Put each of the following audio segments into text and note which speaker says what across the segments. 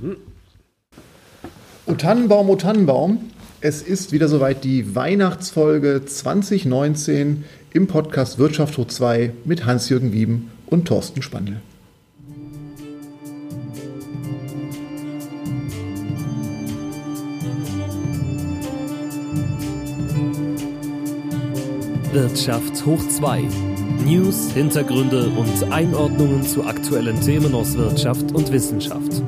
Speaker 1: Mhm. O Tannenbaum, O Tannenbaum, es ist wieder soweit die Weihnachtsfolge 2019 im Podcast Wirtschaft hoch 2 mit Hans-Jürgen Wieben und Thorsten Spandl.
Speaker 2: Wirtschaft hoch 2. News, Hintergründe und Einordnungen zu aktuellen Themen aus Wirtschaft und Wissenschaft.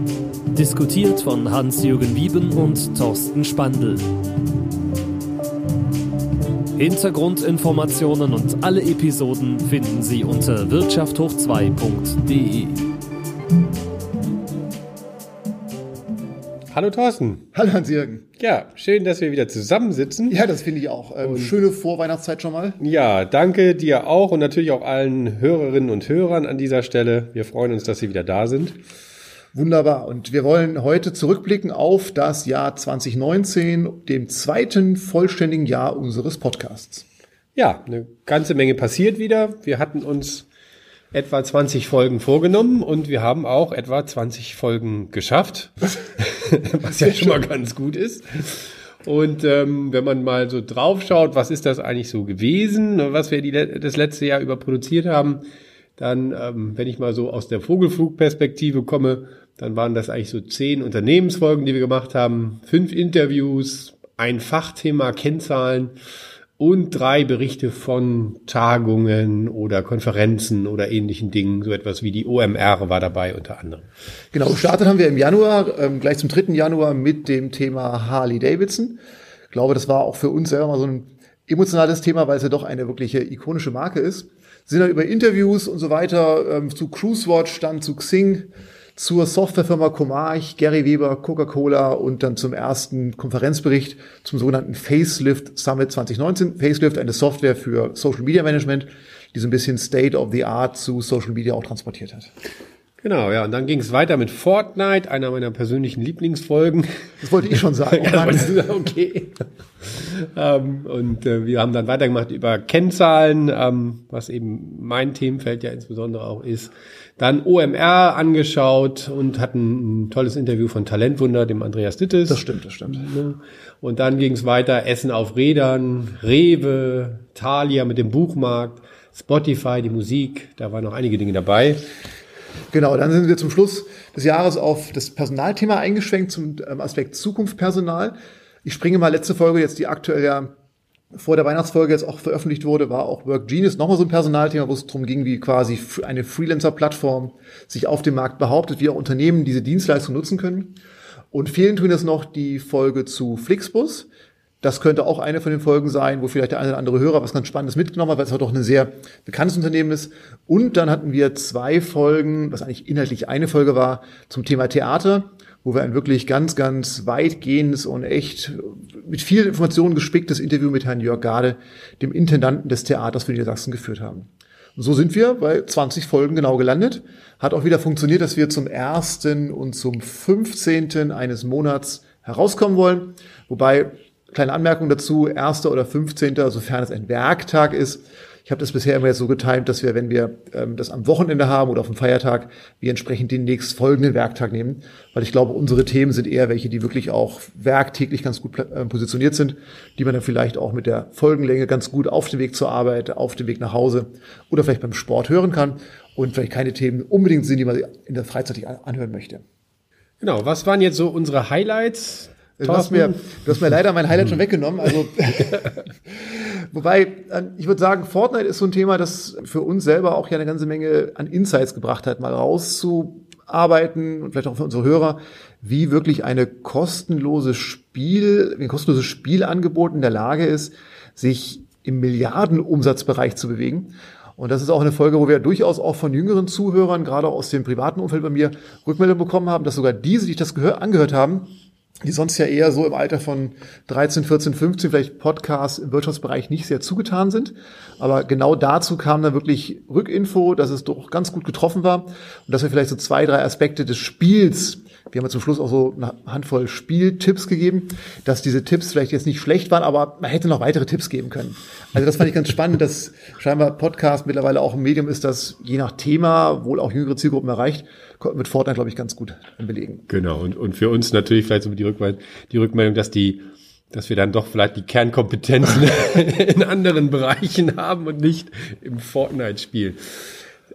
Speaker 2: Diskutiert von Hans-Jürgen Wieben und Thorsten Spandl. Hintergrundinformationen und alle Episoden finden Sie unter wirtschafthoch2.de.
Speaker 3: Hallo Thorsten.
Speaker 1: Hallo Hans-Jürgen.
Speaker 3: Ja, schön, dass wir wieder zusammensitzen.
Speaker 1: Ja, das finde ich auch. Ähm, schöne Vorweihnachtszeit schon mal.
Speaker 3: Ja, danke dir auch und natürlich auch allen Hörerinnen und Hörern an dieser Stelle. Wir freuen uns, dass Sie wieder da sind.
Speaker 1: Wunderbar. Und wir wollen heute zurückblicken auf das Jahr 2019, dem zweiten vollständigen Jahr unseres Podcasts.
Speaker 3: Ja, eine ganze Menge passiert wieder. Wir hatten uns etwa 20 Folgen vorgenommen und wir haben auch etwa 20 Folgen geschafft, was ja schon mal ganz gut ist. Und ähm, wenn man mal so drauf schaut, was ist das eigentlich so gewesen, was wir die, das letzte Jahr über produziert haben, dann, ähm, wenn ich mal so aus der Vogelflugperspektive komme, dann waren das eigentlich so zehn Unternehmensfolgen, die wir gemacht haben, fünf Interviews, ein Fachthema, Kennzahlen und drei Berichte von Tagungen oder Konferenzen oder ähnlichen Dingen. So etwas wie die OMR war dabei unter anderem.
Speaker 1: Genau, gestartet haben wir im Januar, ähm, gleich zum 3. Januar mit dem Thema Harley Davidson. Ich glaube, das war auch für uns selber mal so ein emotionales Thema, weil es ja doch eine wirkliche ikonische Marke ist. Sind dann über Interviews und so weiter ähm, zu CruiseWatch, dann zu Xing, zur Softwarefirma Comarch, Gary Weber, Coca-Cola und dann zum ersten Konferenzbericht zum sogenannten Facelift Summit 2019. Facelift, eine Software für Social Media Management, die so ein bisschen State of the Art zu Social Media auch transportiert hat.
Speaker 3: Genau, ja, und dann ging es weiter mit Fortnite, einer meiner persönlichen Lieblingsfolgen.
Speaker 1: Das wollte ich schon sagen.
Speaker 3: ja, das sagen, okay. ähm, und äh, wir haben dann weitergemacht über Kennzahlen, ähm, was eben mein Themenfeld ja insbesondere auch ist. Dann OMR angeschaut und hatten ein tolles Interview von Talentwunder, dem Andreas Dittes.
Speaker 1: Das stimmt, das stimmt.
Speaker 3: Und dann ging es weiter, Essen auf Rädern, Rewe, Thalia mit dem Buchmarkt, Spotify, die Musik, da waren noch einige Dinge dabei.
Speaker 1: Genau, dann sind wir zum Schluss des Jahres auf das Personalthema eingeschwenkt zum ähm, Aspekt Zukunft Personal. Ich springe mal letzte Folge, jetzt die aktuelle vor der Weihnachtsfolge jetzt auch veröffentlicht wurde, war auch Work Genius nochmal so ein Personalthema, wo es darum ging, wie quasi eine Freelancer-Plattform sich auf dem Markt behauptet, wie auch Unternehmen diese Dienstleistung nutzen können. Und fehlen tun jetzt noch die Folge zu Flixbus. Das könnte auch eine von den Folgen sein, wo vielleicht der eine oder andere Hörer was ganz Spannendes mitgenommen hat, weil es halt auch ein sehr bekanntes Unternehmen ist. Und dann hatten wir zwei Folgen, was eigentlich inhaltlich eine Folge war, zum Thema Theater wo wir ein wirklich ganz, ganz weitgehendes und echt mit vielen Informationen gespicktes Interview mit Herrn Jörg Gade, dem Intendanten des Theaters für Niedersachsen, geführt haben. Und so sind wir bei 20 Folgen genau gelandet. Hat auch wieder funktioniert, dass wir zum ersten und zum 15. eines Monats herauskommen wollen. Wobei, kleine Anmerkung dazu, erster oder 15., sofern es ein Werktag ist, ich habe das bisher immer jetzt so getimt, dass wir, wenn wir ähm, das am Wochenende haben oder auf dem Feiertag, wir entsprechend den nächst folgenden Werktag nehmen. Weil ich glaube, unsere Themen sind eher welche, die wirklich auch werktäglich ganz gut äh, positioniert sind, die man dann vielleicht auch mit der Folgenlänge ganz gut auf dem Weg zur Arbeit, auf dem Weg nach Hause oder vielleicht beim Sport hören kann und vielleicht keine Themen unbedingt sind, die man in der Freizeit anhören möchte.
Speaker 3: Genau, was waren jetzt so unsere Highlights
Speaker 1: Du hast, mir, du hast mir leider mein Highlight schon weggenommen. Also, wobei, äh, ich würde sagen, Fortnite ist so ein Thema, das für uns selber auch ja eine ganze Menge an Insights gebracht hat, mal rauszuarbeiten und vielleicht auch für unsere Hörer, wie wirklich eine kostenlose Spiel, ein kostenloses Spielangebot in der Lage ist, sich im Milliardenumsatzbereich zu bewegen. Und das ist auch eine Folge, wo wir durchaus auch von jüngeren Zuhörern, gerade aus dem privaten Umfeld bei mir, Rückmeldung bekommen haben, dass sogar diese, die das angehört haben, die sonst ja eher so im Alter von 13, 14, 15 vielleicht Podcasts im Wirtschaftsbereich nicht sehr zugetan sind. Aber genau dazu kam dann wirklich Rückinfo, dass es doch ganz gut getroffen war und dass wir vielleicht so zwei, drei Aspekte des Spiels wir haben zum Schluss auch so eine Handvoll Spieltipps gegeben, dass diese Tipps vielleicht jetzt nicht schlecht waren, aber man hätte noch weitere Tipps geben können. Also das fand ich ganz spannend, dass scheinbar Podcast mittlerweile auch ein Medium ist, das je nach Thema wohl auch jüngere Zielgruppen erreicht, mit Fortnite, glaube ich, ganz gut belegen.
Speaker 3: Genau, und, und für uns natürlich vielleicht so die, Rückmeldung, die Rückmeldung, dass die dass wir dann doch vielleicht die Kernkompetenzen in anderen Bereichen haben und nicht im Fortnite-Spiel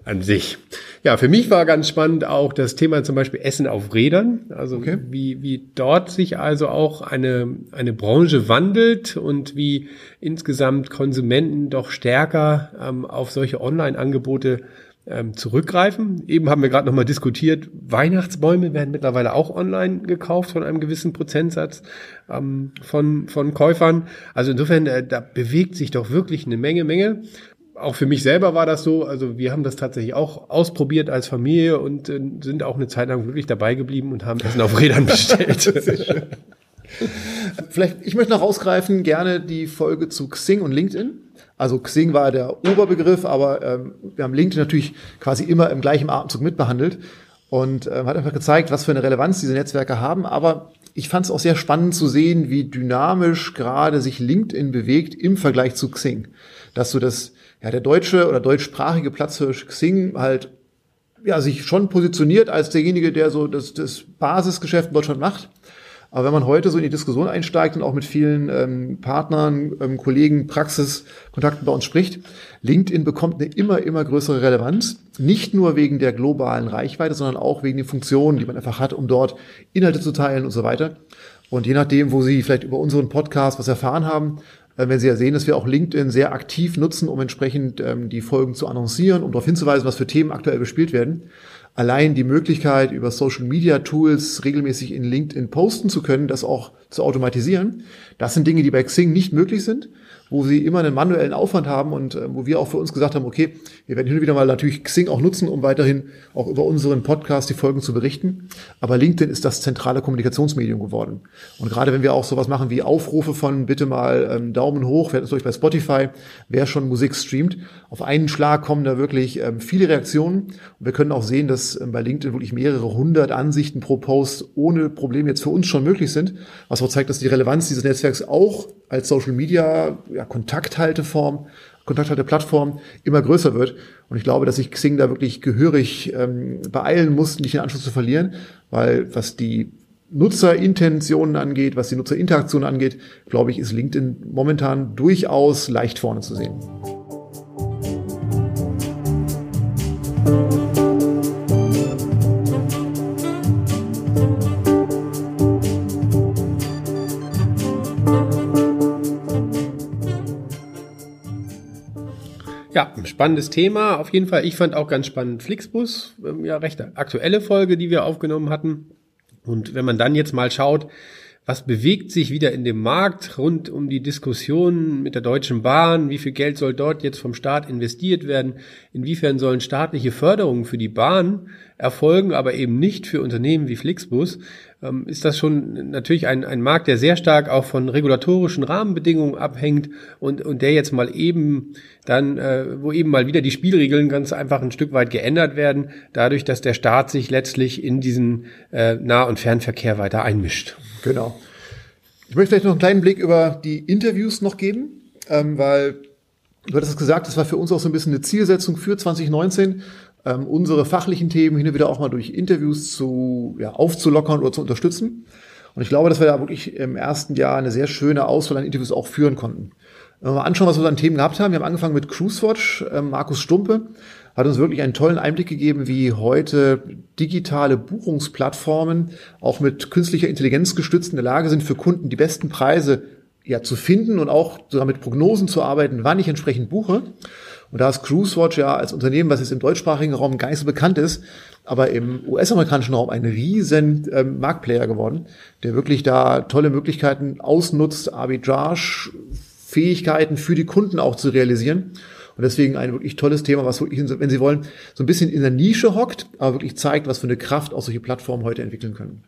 Speaker 3: an sich. Ja, für mich war ganz spannend auch das Thema zum Beispiel Essen auf Rädern. Also okay. wie, wie dort sich also auch eine, eine Branche wandelt und wie insgesamt Konsumenten doch stärker ähm, auf solche Online-Angebote ähm, zurückgreifen. Eben haben wir gerade nochmal diskutiert, Weihnachtsbäume werden mittlerweile auch online gekauft von einem gewissen Prozentsatz ähm, von, von Käufern. Also insofern, äh, da bewegt sich doch wirklich eine Menge, Menge. Auch für mich selber war das so. Also wir haben das tatsächlich auch ausprobiert als Familie und äh, sind auch eine Zeit lang wirklich dabei geblieben und haben Essen auf Rädern bestellt.
Speaker 1: Vielleicht, ich möchte noch rausgreifen, gerne die Folge zu Xing und LinkedIn. Also Xing war der Oberbegriff, aber ähm, wir haben LinkedIn natürlich quasi immer im gleichen Atemzug mitbehandelt und ähm, hat einfach gezeigt, was für eine Relevanz diese Netzwerke haben. Aber ich fand es auch sehr spannend zu sehen, wie dynamisch gerade sich LinkedIn bewegt im Vergleich zu Xing. Dass so das, ja, der deutsche oder deutschsprachige Platzhirsch Xing halt ja, sich schon positioniert als derjenige, der so das, das Basisgeschäft in Deutschland macht aber wenn man heute so in die Diskussion einsteigt und auch mit vielen ähm, Partnern, ähm, Kollegen, Praxiskontakten bei uns spricht, LinkedIn bekommt eine immer, immer größere Relevanz. Nicht nur wegen der globalen Reichweite, sondern auch wegen den Funktionen, die man einfach hat, um dort Inhalte zu teilen und so weiter. Und je nachdem, wo Sie vielleicht über unseren Podcast was erfahren haben, wenn Sie ja sehen, dass wir auch LinkedIn sehr aktiv nutzen, um entsprechend ähm, die Folgen zu annoncieren, um darauf hinzuweisen, was für Themen aktuell bespielt werden. Allein die Möglichkeit, über Social Media Tools regelmäßig in LinkedIn posten zu können, das auch zu automatisieren, das sind Dinge, die bei Xing nicht möglich sind wo sie immer einen manuellen Aufwand haben und äh, wo wir auch für uns gesagt haben, okay, wir werden hin und wieder mal natürlich Xing auch nutzen, um weiterhin auch über unseren Podcast die Folgen zu berichten. Aber LinkedIn ist das zentrale Kommunikationsmedium geworden. Und gerade wenn wir auch sowas machen wie Aufrufe von bitte mal ähm, Daumen hoch, es durch bei Spotify, wer schon Musik streamt, auf einen Schlag kommen da wirklich ähm, viele Reaktionen. Und wir können auch sehen, dass ähm, bei LinkedIn wirklich mehrere hundert Ansichten pro Post ohne Probleme jetzt für uns schon möglich sind, was auch zeigt, dass die Relevanz dieses Netzwerks auch als Social Media Kontakthalteform, Kontakthalteplattform immer größer wird. Und ich glaube, dass sich Xing da wirklich gehörig ähm, beeilen muss, nicht den Anschluss zu verlieren, weil was die Nutzerintentionen angeht, was die Nutzerinteraktion angeht, glaube ich, ist LinkedIn momentan durchaus leicht vorne zu sehen.
Speaker 3: Spannendes Thema. Auf jeden Fall, ich fand auch ganz spannend Flixbus. Ähm, ja, recht aktuelle Folge, die wir aufgenommen hatten. Und wenn man dann jetzt mal schaut, was bewegt sich wieder in dem Markt rund um die Diskussion mit der Deutschen Bahn? Wie viel Geld soll dort jetzt vom Staat investiert werden? Inwiefern sollen staatliche Förderungen für die Bahn erfolgen, aber eben nicht für Unternehmen wie Flixbus? Ähm, ist das schon natürlich ein, ein Markt, der sehr stark auch von regulatorischen Rahmenbedingungen abhängt und, und der jetzt mal eben dann, äh, wo eben mal wieder die Spielregeln ganz einfach ein Stück weit geändert werden, dadurch, dass der Staat sich letztlich in diesen äh, Nah- und Fernverkehr weiter einmischt.
Speaker 1: Genau. Ich möchte vielleicht noch einen kleinen Blick über die Interviews noch geben, ähm, weil du hattest es gesagt, das war für uns auch so ein bisschen eine Zielsetzung für 2019, ähm, unsere fachlichen Themen hin und wieder auch mal durch Interviews zu ja, aufzulockern oder zu unterstützen. Und ich glaube, dass wir da wirklich im ersten Jahr eine sehr schöne Auswahl an Interviews auch führen konnten. Wenn wir mal anschauen, was wir an Themen gehabt haben, wir haben angefangen mit CruiseWatch, äh, Markus Stumpe hat uns wirklich einen tollen Einblick gegeben, wie heute digitale Buchungsplattformen auch mit künstlicher Intelligenz gestützt in der Lage sind, für Kunden die besten Preise ja zu finden und auch sogar mit Prognosen zu arbeiten, wann ich entsprechend buche. Und da ist CruiseWatch ja als Unternehmen, was jetzt im deutschsprachigen Raum gar nicht so bekannt ist, aber im US-amerikanischen Raum ein riesen ähm, Marktplayer geworden, der wirklich da tolle Möglichkeiten ausnutzt, Arbitrage, Fähigkeiten für die Kunden auch zu realisieren. Und deswegen ein wirklich tolles Thema, was wirklich, wenn Sie wollen, so ein bisschen in der Nische hockt, aber wirklich zeigt, was für eine Kraft auch solche Plattformen heute entwickeln können.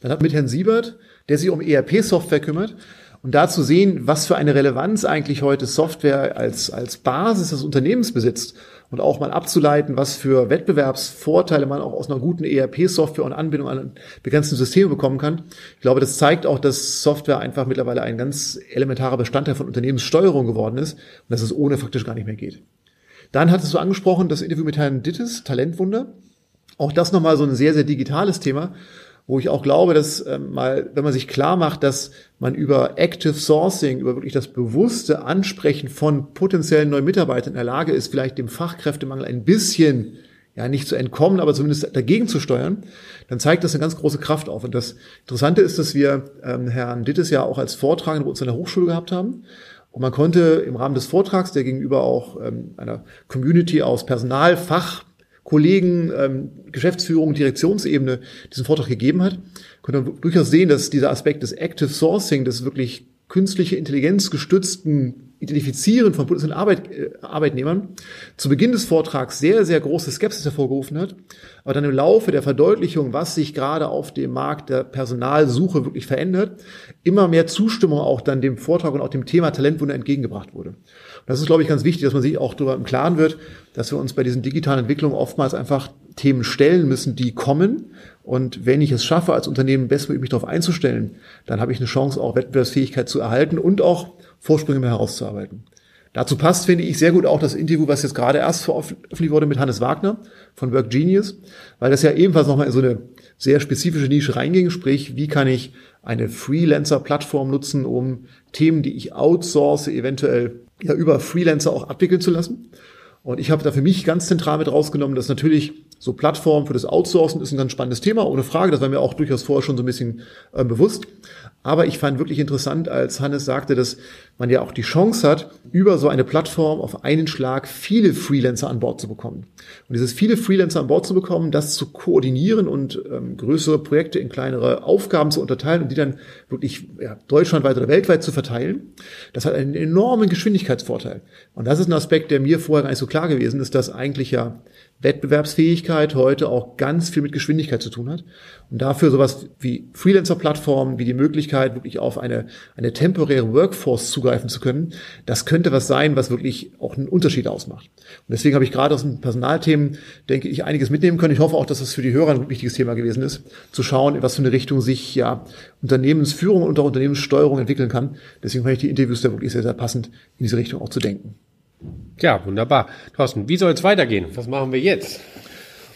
Speaker 1: Dann hat mit Herrn Siebert, der sich um ERP-Software kümmert, Und da zu sehen, was für eine Relevanz eigentlich heute Software als, als Basis des Unternehmens besitzt und auch mal abzuleiten, was für Wettbewerbsvorteile man auch aus einer guten ERP-Software und Anbindung an begrenzten Systeme bekommen kann. Ich glaube, das zeigt auch, dass Software einfach mittlerweile ein ganz elementarer Bestandteil von Unternehmenssteuerung geworden ist und dass es ohne faktisch gar nicht mehr geht. Dann hattest du angesprochen, das Interview mit Herrn Dittes, Talentwunder. Auch das nochmal so ein sehr, sehr digitales Thema, wo ich auch glaube, dass äh, mal, wenn man sich klar macht, dass man über Active Sourcing, über wirklich das bewusste Ansprechen von potenziellen neuen Mitarbeitern in der Lage ist, vielleicht dem Fachkräftemangel ein bisschen ja nicht zu entkommen, aber zumindest dagegen zu steuern, dann zeigt das eine ganz große Kraft auf. Und das Interessante ist, dass wir ähm, Herrn Dittes ja auch als Vortragenden bei uns in der Hochschule gehabt haben. Und man konnte im Rahmen des Vortrags, der gegenüber auch ähm, einer Community aus Personalfach Kollegen, ähm, Geschäftsführung, Direktionsebene diesen Vortrag gegeben hat, konnte man durchaus sehen, dass dieser Aspekt des Active Sourcing, des wirklich künstliche Intelligenz gestützten Identifizieren von potenziellen Arbeit, äh, Arbeitnehmern zu Beginn des Vortrags sehr, sehr große Skepsis hervorgerufen hat, aber dann im Laufe der Verdeutlichung, was sich gerade auf dem Markt der Personalsuche wirklich verändert, immer mehr Zustimmung auch dann dem Vortrag und auch dem Thema Talentwunder entgegengebracht wurde. Und das ist, glaube ich, ganz wichtig, dass man sich auch darüber im Klaren wird, dass wir uns bei diesen digitalen Entwicklungen oftmals einfach Themen stellen müssen, die kommen. Und wenn ich es schaffe, als Unternehmen bestmöglich mich darauf einzustellen, dann habe ich eine Chance, auch Wettbewerbsfähigkeit zu erhalten und auch Vorsprünge mehr herauszuarbeiten. Dazu passt, finde ich, sehr gut auch das Interview, was jetzt gerade erst veröffentlicht wurde mit Hannes Wagner von Work Genius, weil das ja ebenfalls nochmal in so eine sehr spezifische Nische reinging, sprich, wie kann ich eine Freelancer-Plattform nutzen, um Themen, die ich outsource, eventuell ja über Freelancer auch abwickeln zu lassen. Und ich habe da für mich ganz zentral mit rausgenommen, dass natürlich so Plattformen für das Outsourcen ist ein ganz spannendes Thema, ohne Frage. Das war mir auch durchaus vorher schon so ein bisschen äh, bewusst. Aber ich fand wirklich interessant, als Hannes sagte, dass man ja auch die Chance hat, über so eine Plattform auf einen Schlag viele Freelancer an Bord zu bekommen. Und dieses viele Freelancer an Bord zu bekommen, das zu koordinieren und ähm, größere Projekte in kleinere Aufgaben zu unterteilen und die dann wirklich ja, deutschlandweit oder weltweit zu verteilen, das hat einen enormen Geschwindigkeitsvorteil. Und das ist ein Aspekt, der mir vorher gar nicht so klar gewesen ist, dass eigentlich ja Wettbewerbsfähigkeit heute auch ganz viel mit Geschwindigkeit zu tun hat. Und dafür sowas wie Freelancer-Plattformen, wie die Möglichkeit, wirklich auf eine, eine temporäre Workforce zugreifen zu können, das könnte was sein, was wirklich auch einen Unterschied ausmacht. Und deswegen habe ich gerade aus den Personalthemen, denke ich, einiges mitnehmen können. Ich hoffe auch, dass das für die Hörer ein wichtiges Thema gewesen ist, zu schauen, in was für eine Richtung sich ja Unternehmensführung und auch Unternehmenssteuerung entwickeln kann. Deswegen fand ich die Interviews da wirklich sehr, sehr passend, in diese Richtung auch zu denken.
Speaker 3: Ja, wunderbar. Thorsten, wie soll es weitergehen? Was machen wir jetzt?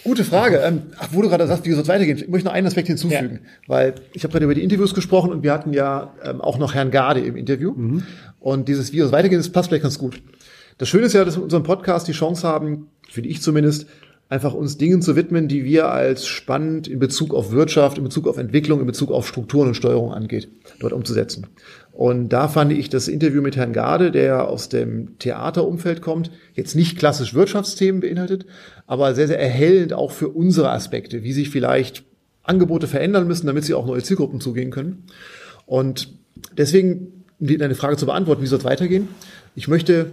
Speaker 1: Gute Frage. Ähm, ach, wo du gerade sagst, wie soll es weitergehen? Ich möchte noch einen Aspekt hinzufügen, ja. weil ich habe gerade über die Interviews gesprochen und wir hatten ja ähm, auch noch Herrn Garde im Interview. Mhm. Und dieses Wie soll es weitergehen, das passt vielleicht ganz gut. Das Schöne ist ja, dass wir in unserem Podcast die Chance haben, finde ich zumindest, einfach uns Dingen zu widmen, die wir als spannend in Bezug auf Wirtschaft, in Bezug auf Entwicklung, in Bezug auf Strukturen und Steuerung angeht, dort umzusetzen. Und da fand ich das Interview mit Herrn Garde, der aus dem Theaterumfeld kommt, jetzt nicht klassisch Wirtschaftsthemen beinhaltet, aber sehr, sehr erhellend auch für unsere Aspekte, wie sich vielleicht Angebote verändern müssen, damit sie auch neue Zielgruppen zugehen können. Und deswegen, um deine Frage zu beantworten, wie soll es weitergehen? Ich möchte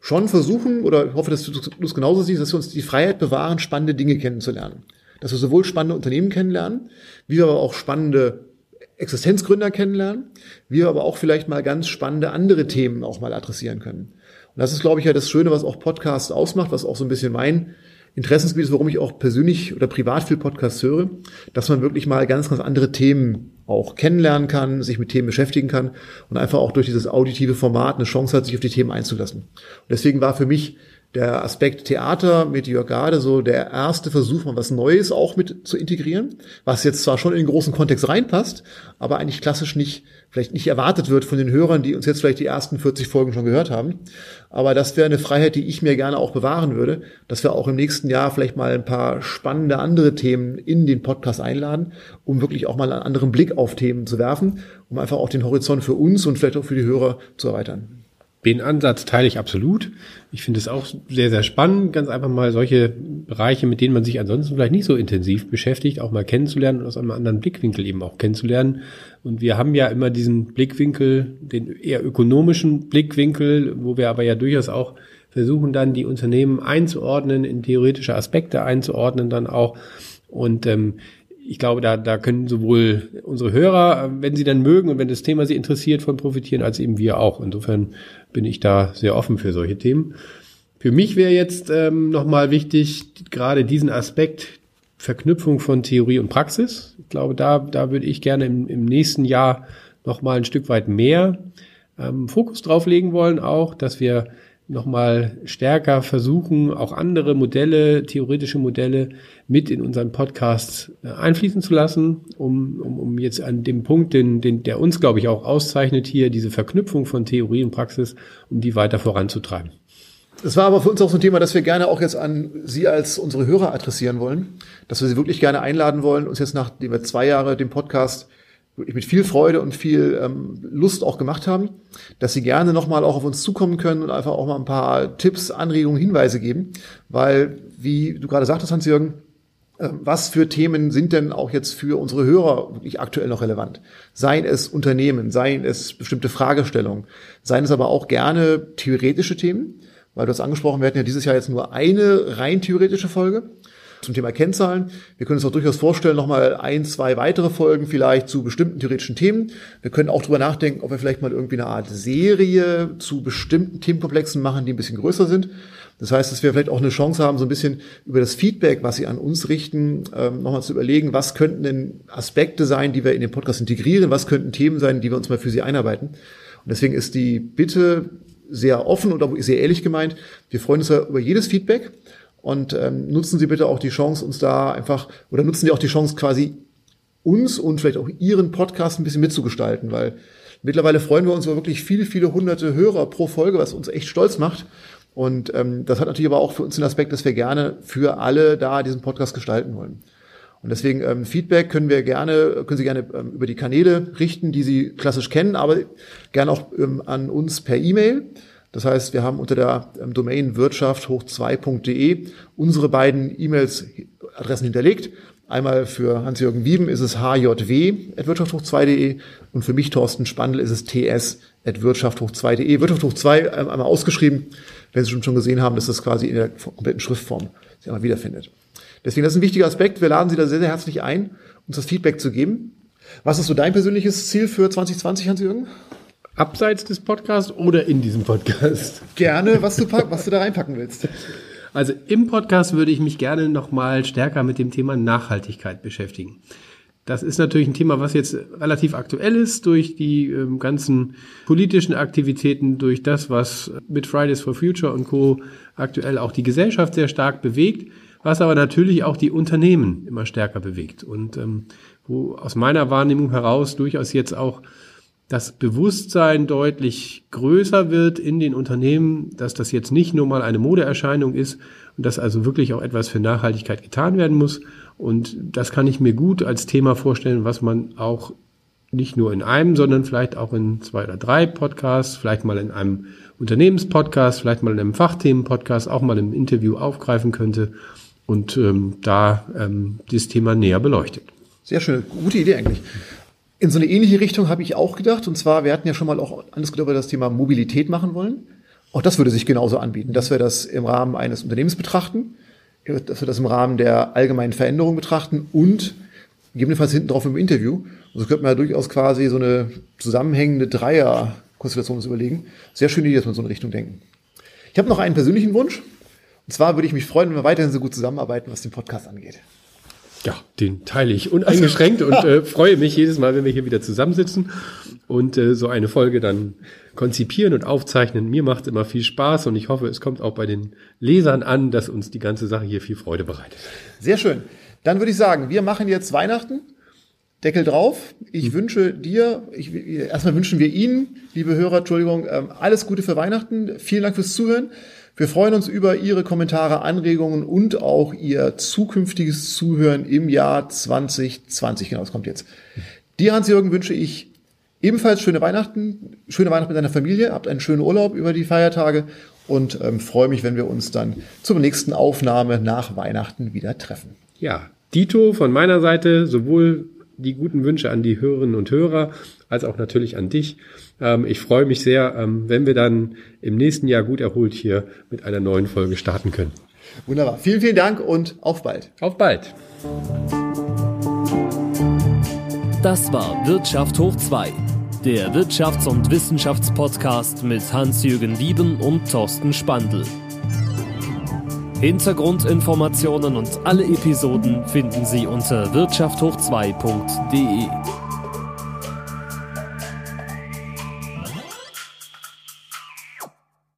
Speaker 1: schon versuchen, oder hoffe, dass du es genauso siehst, dass wir uns die Freiheit bewahren, spannende Dinge kennenzulernen. Dass wir sowohl spannende Unternehmen kennenlernen, wie wir aber auch spannende Existenzgründer kennenlernen, wir aber auch vielleicht mal ganz spannende andere Themen auch mal adressieren können. Und das ist, glaube ich, ja das Schöne, was auch Podcasts ausmacht, was auch so ein bisschen mein Interessensgebiet ist, warum ich auch persönlich oder privat viel Podcasts höre, dass man wirklich mal ganz, ganz andere Themen auch kennenlernen kann, sich mit Themen beschäftigen kann und einfach auch durch dieses auditive Format eine Chance hat, sich auf die Themen einzulassen. Und deswegen war für mich der Aspekt Theater mit Jörg Gade so der erste Versuch, mal was Neues auch mit zu integrieren, was jetzt zwar schon in den großen Kontext reinpasst, aber eigentlich klassisch nicht, vielleicht nicht erwartet wird von den Hörern, die uns jetzt vielleicht die ersten 40 Folgen schon gehört haben. Aber das wäre eine Freiheit, die ich mir gerne auch bewahren würde, dass wir auch im nächsten Jahr vielleicht mal ein paar spannende andere Themen in den Podcast einladen, um wirklich auch mal einen anderen Blick auf Themen zu werfen, um einfach auch den Horizont für uns und vielleicht auch für die Hörer zu erweitern.
Speaker 3: Den Ansatz teile ich absolut. Ich finde es auch sehr, sehr spannend, ganz einfach mal solche Bereiche, mit denen man sich ansonsten vielleicht nicht so intensiv beschäftigt, auch mal kennenzulernen und aus einem anderen Blickwinkel eben auch kennenzulernen. Und wir haben ja immer diesen Blickwinkel, den eher ökonomischen Blickwinkel, wo wir aber ja durchaus auch versuchen dann die Unternehmen einzuordnen, in theoretische Aspekte einzuordnen dann auch. Und ähm, ich glaube, da, da können sowohl unsere Hörer, wenn sie dann mögen und wenn das Thema sie interessiert, von profitieren, als eben wir auch. Insofern bin ich da sehr offen für solche Themen. Für mich wäre jetzt ähm, nochmal wichtig, gerade diesen Aspekt Verknüpfung von Theorie und Praxis. Ich glaube, da, da würde ich gerne im, im nächsten Jahr nochmal ein Stück weit mehr ähm, Fokus drauf legen wollen, auch, dass wir nochmal stärker versuchen, auch andere Modelle, theoretische Modelle mit in unseren Podcast äh, einfließen zu lassen, um, um, um jetzt an dem Punkt, den, den, der uns, glaube ich, auch auszeichnet hier, diese Verknüpfung von Theorie und Praxis, um die weiter voranzutreiben.
Speaker 1: Das war aber für uns auch so ein Thema, das wir gerne auch jetzt an Sie als unsere Hörer adressieren wollen, dass wir Sie wirklich gerne einladen wollen, uns jetzt nachdem wir zwei Jahre den Podcast mit viel Freude und viel ähm, Lust auch gemacht haben, dass Sie gerne nochmal auch auf uns zukommen können und einfach auch mal ein paar Tipps, Anregungen, Hinweise geben, weil, wie du gerade sagtest, Hans-Jürgen, äh, was für Themen sind denn auch jetzt für unsere Hörer wirklich aktuell noch relevant? Seien es Unternehmen, seien es bestimmte Fragestellungen, seien es aber auch gerne theoretische Themen, weil du hast angesprochen, wir hatten ja dieses Jahr jetzt nur eine rein theoretische Folge zum Thema Kennzahlen. Wir können uns auch durchaus vorstellen, nochmal ein, zwei weitere Folgen vielleicht zu bestimmten theoretischen Themen. Wir können auch drüber nachdenken, ob wir vielleicht mal irgendwie eine Art Serie zu bestimmten Themenkomplexen machen, die ein bisschen größer sind. Das heißt, dass wir vielleicht auch eine Chance haben, so ein bisschen über das Feedback, was Sie an uns richten, ähm, nochmal zu überlegen, was könnten denn Aspekte sein, die wir in den Podcast integrieren, was könnten Themen sein, die wir uns mal für Sie einarbeiten. Und deswegen ist die Bitte sehr offen und auch sehr ehrlich gemeint. Wir freuen uns über jedes Feedback. Und ähm, nutzen Sie bitte auch die Chance, uns da einfach, oder nutzen Sie auch die Chance quasi uns und vielleicht auch Ihren Podcast ein bisschen mitzugestalten, weil mittlerweile freuen wir uns über wirklich viele, viele hunderte Hörer pro Folge, was uns echt stolz macht. Und ähm, das hat natürlich aber auch für uns den Aspekt, dass wir gerne für alle da diesen Podcast gestalten wollen. Und deswegen ähm, Feedback können wir gerne, können Sie gerne ähm, über die Kanäle richten, die Sie klassisch kennen, aber gerne auch ähm, an uns per E-Mail. Das heißt, wir haben unter der ähm, Domain wirtschaft hoch 2.de unsere beiden E-Mails-Adressen hinterlegt. Einmal für Hans-Jürgen Wieben ist es hjw.wirtschaft hoch 2.de und für mich, Thorsten Spandl, ist es ts.wirtschaft hoch 2.de. Wirtschaft hoch 2 ähm, einmal ausgeschrieben, wenn Sie schon gesehen haben, dass das quasi in der kompletten Schriftform sich einmal wiederfindet. Deswegen, das ist ein wichtiger Aspekt. Wir laden Sie da sehr, sehr herzlich ein, uns das Feedback zu geben. Was ist so dein persönliches Ziel für 2020, Hans-Jürgen?
Speaker 3: Abseits des Podcasts oder in diesem Podcast?
Speaker 1: Gerne, was du, was du da reinpacken willst.
Speaker 3: Also im Podcast würde ich mich gerne nochmal stärker mit dem Thema Nachhaltigkeit beschäftigen. Das ist natürlich ein Thema, was jetzt relativ aktuell ist durch die ähm, ganzen politischen Aktivitäten, durch das, was mit Fridays for Future und Co. aktuell auch die Gesellschaft sehr stark bewegt, was aber natürlich auch die Unternehmen immer stärker bewegt und ähm, wo aus meiner Wahrnehmung heraus durchaus jetzt auch das Bewusstsein deutlich größer wird in den Unternehmen, dass das jetzt nicht nur mal eine Modeerscheinung ist und dass also wirklich auch etwas für Nachhaltigkeit getan werden muss. Und das kann ich mir gut als Thema vorstellen, was man auch nicht nur in einem, sondern vielleicht auch in zwei oder drei Podcasts, vielleicht mal in einem Unternehmenspodcast, vielleicht mal in einem Fachthemenpodcast, auch mal im Interview aufgreifen könnte und ähm, da ähm, dieses Thema näher beleuchtet.
Speaker 1: Sehr schön, gute Idee eigentlich. In so eine ähnliche Richtung habe ich auch gedacht. Und zwar, wir hatten ja schon mal auch alles über das Thema Mobilität machen wollen. Auch das würde sich genauso anbieten, dass wir das im Rahmen eines Unternehmens betrachten, dass wir das im Rahmen der allgemeinen Veränderung betrachten und gegebenenfalls hinten drauf im Interview. Also könnte man ja durchaus quasi so eine zusammenhängende Dreier-Konstellation uns überlegen. Sehr schöne Idee, dass wir in so eine Richtung denken. Ich habe noch einen persönlichen Wunsch. Und zwar würde ich mich freuen, wenn wir weiterhin so gut zusammenarbeiten, was den Podcast angeht.
Speaker 3: Ja, den teile ich uneingeschränkt und äh, freue mich jedes Mal, wenn wir hier wieder zusammensitzen und äh, so eine Folge dann konzipieren und aufzeichnen. Mir macht es immer viel Spaß und ich hoffe, es kommt auch bei den Lesern an, dass uns die ganze Sache hier viel Freude bereitet.
Speaker 1: Sehr schön. Dann würde ich sagen, wir machen jetzt Weihnachten. Deckel drauf. Ich mhm. wünsche dir, ich, erstmal wünschen wir Ihnen, liebe Hörer, Entschuldigung, ähm, alles Gute für Weihnachten. Vielen Dank fürs Zuhören. Wir freuen uns über Ihre Kommentare, Anregungen und auch Ihr zukünftiges Zuhören im Jahr 2020. Genau, das kommt jetzt. Dir, Hans-Jürgen, wünsche ich ebenfalls schöne Weihnachten, schöne Weihnachten mit deiner Familie, habt einen schönen Urlaub über die Feiertage und ähm, freue mich, wenn wir uns dann zur nächsten Aufnahme nach Weihnachten wieder treffen.
Speaker 3: Ja, Dito von meiner Seite, sowohl die guten Wünsche an die Hörerinnen und Hörer als auch natürlich an dich. Ähm, ich freue mich sehr, ähm, wenn wir dann im nächsten Jahr gut erholt hier mit einer neuen Folge starten können.
Speaker 1: Wunderbar. Vielen, vielen Dank und auf bald.
Speaker 3: Auf bald.
Speaker 2: Das war Wirtschaft hoch 2, der Wirtschafts- und Wissenschaftspodcast mit Hans-Jürgen Wieben und Thorsten Spandl. Hintergrundinformationen und alle Episoden finden Sie unter wirtschafthoch2.de.